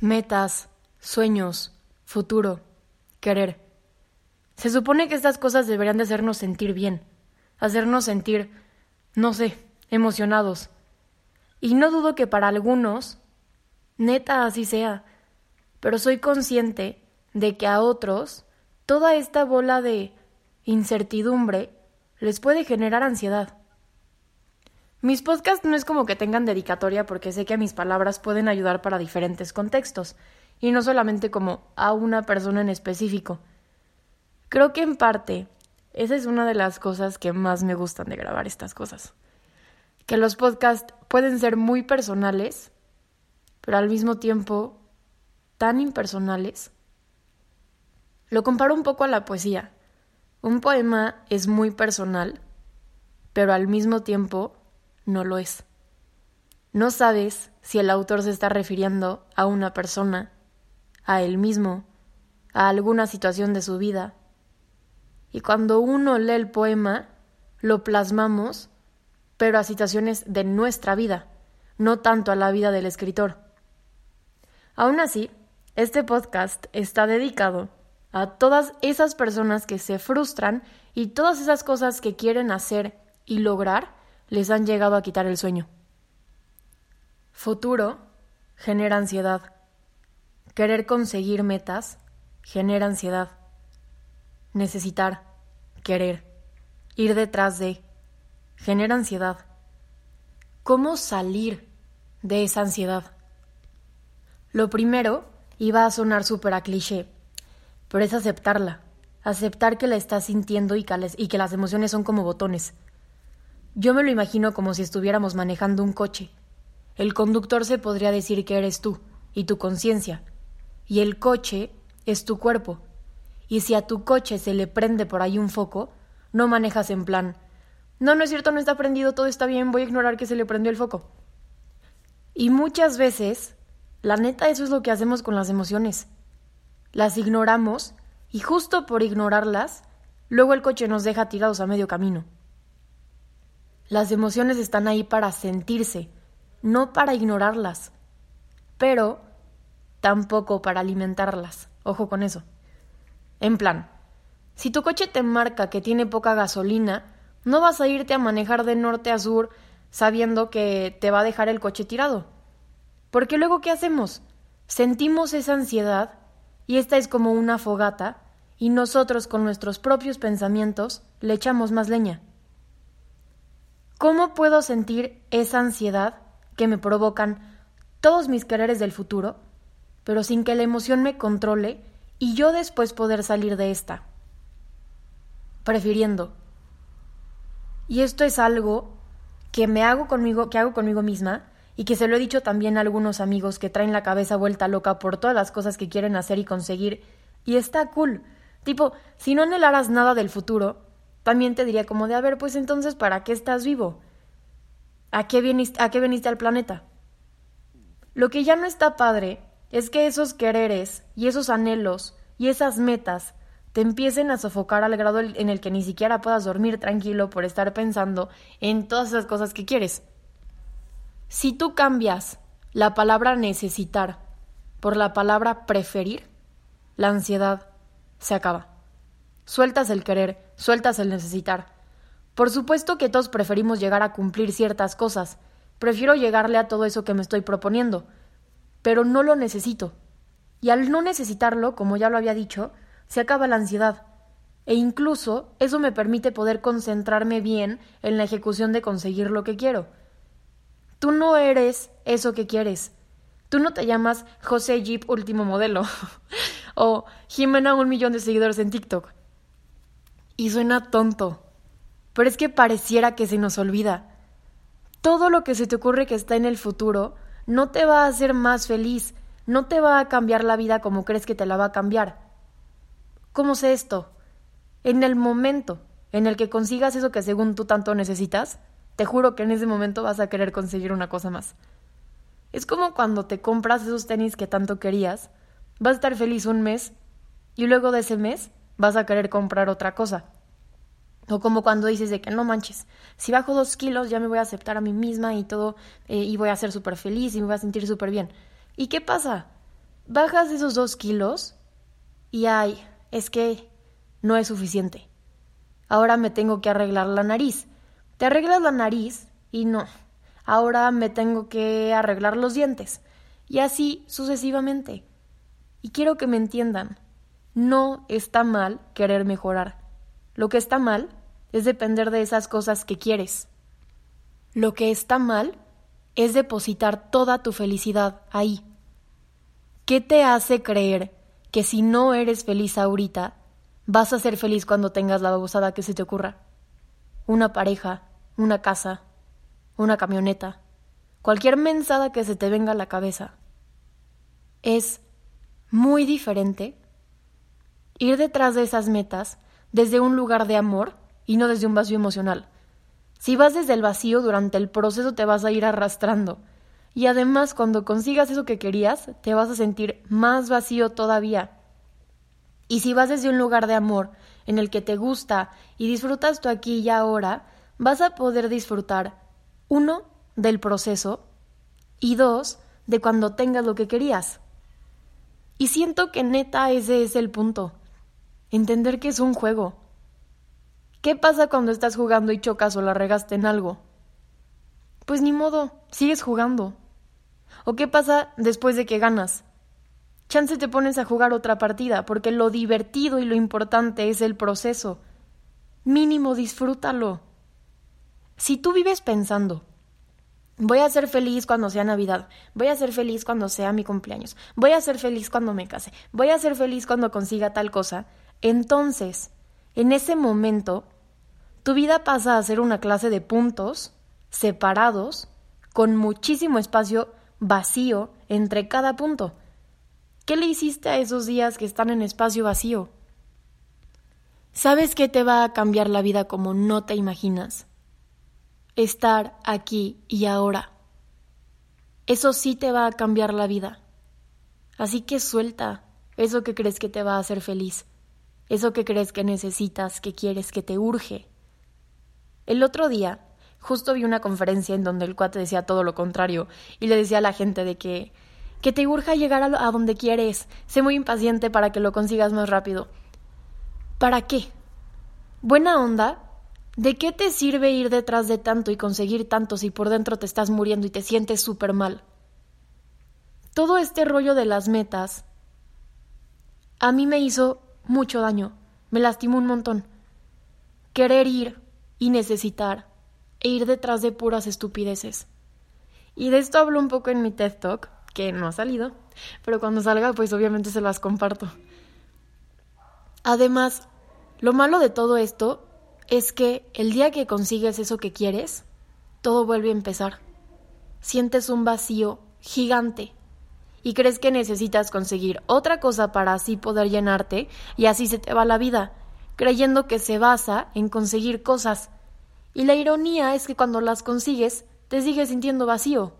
metas, sueños, futuro, querer. Se supone que estas cosas deberían de hacernos sentir bien, hacernos sentir, no sé, emocionados. Y no dudo que para algunos, neta así sea, pero soy consciente de que a otros toda esta bola de incertidumbre les puede generar ansiedad. Mis podcasts no es como que tengan dedicatoria porque sé que mis palabras pueden ayudar para diferentes contextos y no solamente como a una persona en específico. Creo que en parte esa es una de las cosas que más me gustan de grabar estas cosas. Que los podcasts pueden ser muy personales, pero al mismo tiempo tan impersonales. Lo comparo un poco a la poesía. Un poema es muy personal, pero al mismo tiempo no lo es. No sabes si el autor se está refiriendo a una persona, a él mismo, a alguna situación de su vida. Y cuando uno lee el poema, lo plasmamos, pero a situaciones de nuestra vida, no tanto a la vida del escritor. Aún así, este podcast está dedicado a todas esas personas que se frustran y todas esas cosas que quieren hacer y lograr les han llegado a quitar el sueño. Futuro genera ansiedad. Querer conseguir metas genera ansiedad. Necesitar, querer, ir detrás de, genera ansiedad. ¿Cómo salir de esa ansiedad? Lo primero iba a sonar súper a cliché, pero es aceptarla, aceptar que la estás sintiendo y que, las emociones son como botones. Yo me lo imagino como si estuviéramos manejando un coche. El conductor se podría decir que eres tú y tu conciencia, y el coche es tu cuerpo. Y si a tu coche se le prende por ahí un foco, no manejas en plan, no, no es cierto, no está prendido, todo está bien, voy a ignorar que se le prendió el foco. Y muchas veces, la neta, eso es lo que hacemos con las emociones las ignoramos y justo por ignorarlas, luego el coche nos deja tirados a medio camino. Las emociones están ahí para sentirse, no para ignorarlas, pero tampoco para alimentarlas. Ojo con eso. En plan, si tu coche te marca que tiene poca gasolina, no vas a irte a manejar de norte a sur sabiendo que te va a dejar el coche tirado. Porque luego, ¿qué hacemos? Sentimos esa ansiedad y esta es como una fogata, y nosotros con nuestros propios pensamientos le echamos más leña. ¿Cómo puedo sentir esa ansiedad que me provocan todos mis quereres del futuro, pero sin que la emoción me controle y yo después poder salir de esta? Prefiriendo. Y esto es algo que me hago conmigo, que hago conmigo misma, y que se lo he dicho también a algunos amigos que traen la cabeza vuelta loca por todas las cosas que quieren hacer y conseguir, y está cool. Tipo, si no anhelaras nada del futuro, también te diría como de, a ver, pues entonces, ¿para qué estás vivo? ¿A qué viniste, a qué viniste al planeta? Lo que ya no está padre es que esos quereres y esos anhelos y esas metas te empiecen a sofocar al grado en el que ni siquiera puedas dormir tranquilo por estar pensando en todas esas cosas que quieres. Si tú cambias la palabra necesitar por la palabra preferir, la ansiedad se acaba. Sueltas el querer, sueltas el necesitar. Por supuesto que todos preferimos llegar a cumplir ciertas cosas. Prefiero llegarle a todo eso que me estoy proponiendo, pero no lo necesito. Y al no necesitarlo, como ya lo había dicho, se acaba la ansiedad. E incluso eso me permite poder concentrarme bien en la ejecución de conseguir lo que quiero. Tú no eres eso que quieres. Tú no te llamas José Jeep último modelo o Jimena un millón de seguidores en TikTok. Y suena tonto, pero es que pareciera que se nos olvida. Todo lo que se te ocurre que está en el futuro no te va a hacer más feliz, no te va a cambiar la vida como crees que te la va a cambiar. ¿Cómo sé esto? En el momento en el que consigas eso que según tú tanto necesitas, te juro que en ese momento vas a querer conseguir una cosa más. Es como cuando te compras esos tenis que tanto querías, vas a estar feliz un mes y luego de ese mes vas a querer comprar otra cosa. O como cuando dices de que no manches, si bajo dos kilos ya me voy a aceptar a mí misma y todo, eh, y voy a ser súper feliz y me voy a sentir súper bien. ¿Y qué pasa? bajas esos dos kilos y ay, es que no es suficiente. Ahora me tengo que arreglar la nariz. Te arreglas la nariz y no. Ahora me tengo que arreglar los dientes. Y así sucesivamente. Y quiero que me entiendan. No está mal querer mejorar. Lo que está mal es depender de esas cosas que quieres. Lo que está mal es depositar toda tu felicidad ahí. ¿Qué te hace creer que si no eres feliz ahorita, vas a ser feliz cuando tengas la babosada que se te ocurra? Una pareja, una casa, una camioneta, cualquier mensada que se te venga a la cabeza. Es muy diferente ir detrás de esas metas desde un lugar de amor y no desde un vacío emocional. Si vas desde el vacío durante el proceso te vas a ir arrastrando y además, cuando consigas eso que querías, te vas a sentir más vacío todavía. Y si vas desde un lugar de amor, en el que te gusta y disfrutas tú aquí y ahora, vas a poder disfrutar, uno, del proceso y dos, de cuando tengas lo que querías. Y siento que neta ese es el punto. Entender que es un juego. ¿Qué pasa cuando estás jugando y chocas o la regaste en algo? Pues ni modo, sigues jugando. ¿O qué pasa después de que ganas? Chance te pones a jugar otra partida, porque lo divertido y lo importante es el proceso. Mínimo disfrútalo. Si tú vives pensando, voy a ser feliz cuando sea Navidad, voy a ser feliz cuando sea mi cumpleaños, voy a ser feliz cuando me case, voy a ser feliz cuando consiga tal cosa, entonces, en ese momento, tu vida pasa a ser una clase de puntos separados, con muchísimo espacio vacío entre cada punto. ¿Qué le hiciste a esos días que están en espacio vacío? ¿Sabes qué te va a cambiar la vida como no te imaginas? Estar aquí y ahora. Eso sí te va a cambiar la vida. Así que suelta eso que crees que te va a hacer feliz, eso que crees que necesitas, que quieres, que te urge. El otro día justo vi una conferencia en donde el cuate decía todo lo contrario y le decía a la gente de que que te urja llegar a, a donde quieres, sé muy impaciente para que lo consigas más rápido. ¿Para qué? Buena onda. ¿De qué te sirve ir detrás de tanto y conseguir tanto si por dentro te estás muriendo y te sientes súper mal? Todo este rollo de las metas a mí me hizo mucho daño, me lastimó un montón. Querer ir y necesitar e ir detrás de puras estupideces. Y de esto hablo un poco en mi TED Talk, que no ha salido, pero cuando salga pues obviamente se las comparto. Además, lo malo de todo esto es que el día que consigues eso que quieres, todo vuelve a empezar. Sientes un vacío gigante y crees que necesitas conseguir otra cosa para así poder llenarte y así se te va la vida, creyendo que se basa en conseguir cosas y la ironía es que cuando las consigues, te sigues sintiendo vacío.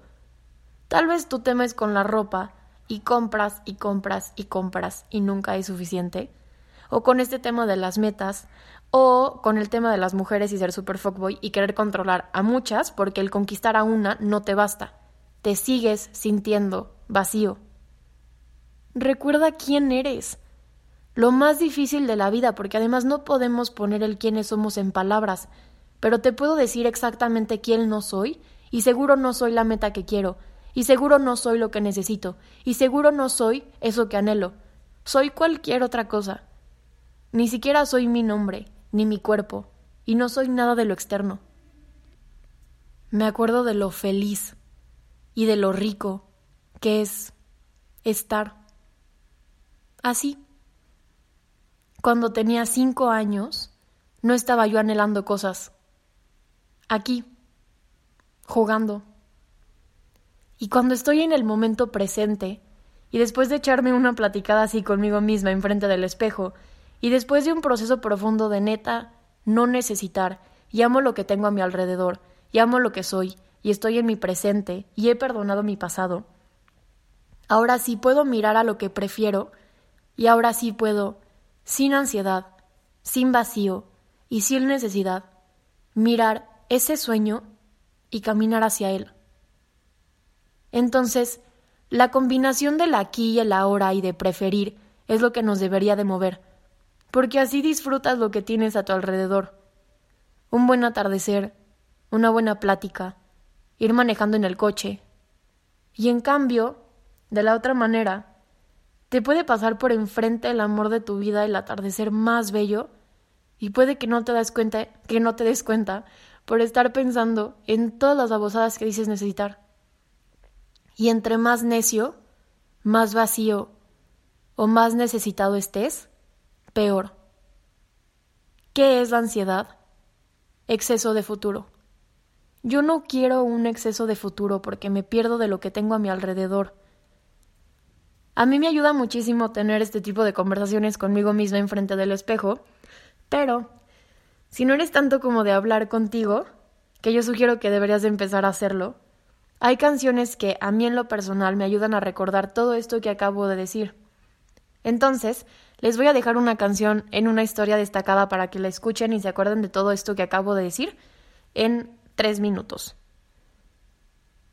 Tal vez tu tema es con la ropa y compras y compras y compras y nunca es suficiente. O con este tema de las metas, o con el tema de las mujeres y ser super fuckboy y querer controlar a muchas porque el conquistar a una no te basta. Te sigues sintiendo vacío. Recuerda quién eres. Lo más difícil de la vida, porque además no podemos poner el quiénes somos en palabras, pero te puedo decir exactamente quién no soy, y seguro no soy la meta que quiero, y seguro no soy lo que necesito, y seguro no soy eso que anhelo. Soy cualquier otra cosa. Ni siquiera soy mi nombre, ni mi cuerpo, y no soy nada de lo externo. Me acuerdo de lo feliz y de lo rico que es estar así. Cuando tenía cinco años, no estaba yo anhelando cosas aquí, jugando. Y cuando estoy en el momento presente, y después de echarme una platicada así conmigo misma enfrente del espejo, y después de un proceso profundo de neta, no necesitar, y amo lo que tengo a mi alrededor, y amo lo que soy, y estoy en mi presente, y he perdonado mi pasado, ahora sí puedo mirar a lo que prefiero, y ahora sí puedo, sin ansiedad, sin vacío y sin necesidad, mirar ese sueño y caminar hacia él. Entonces, La combinación del aquí y el ahora y de preferir es lo que nos debería de mover, porque así disfrutas lo que tienes a tu alrededor. Un buen atardecer, una buena plática, ir manejando en el coche. Y en cambio, de la otra manera, te puede pasar por enfrente el amor de tu vida, el atardecer más bello, y puede que no te das cuenta, que no te des cuenta por estar pensando en todas las babosadas que dices necesitar. Y entre más necio, más vacío o más necesitado estés, peor. ¿Qué es la ansiedad? Exceso de futuro. Yo no quiero un exceso de futuro porque me pierdo de lo que tengo a mi alrededor. A mí me ayuda muchísimo tener este tipo de conversaciones conmigo misma enfrente del espejo, pero si no eres tanto como de hablar contigo, que yo sugiero que deberías de empezar a hacerlo, hay canciones que a mí en lo personal me ayudan a recordar todo esto que acabo de decir. Entonces, les voy a dejar una canción en una historia destacada para que la escuchen y se acuerden de todo esto que acabo de decir en tres minutos.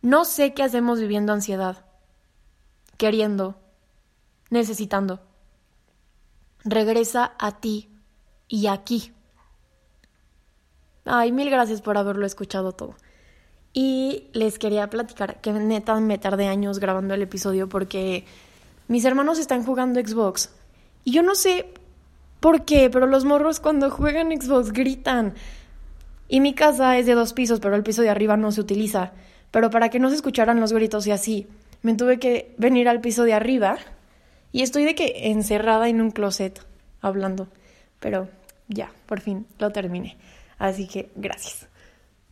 No sé qué hacemos viviendo ansiedad, queriendo, necesitando. Regresa a ti y aquí. Ay, mil gracias por haberlo escuchado todo. Y les quería platicar que neta me tardé años grabando el episodio porque mis hermanos están jugando Xbox y yo no sé por qué, pero los morros cuando juegan Xbox gritan. Y mi casa es de dos pisos, pero el piso de arriba no se utiliza. Pero para que no se escucharan los gritos y así, me tuve que venir al piso de arriba y estoy de que encerrada en un closet hablando. Pero ya, por fin lo terminé. Así que gracias.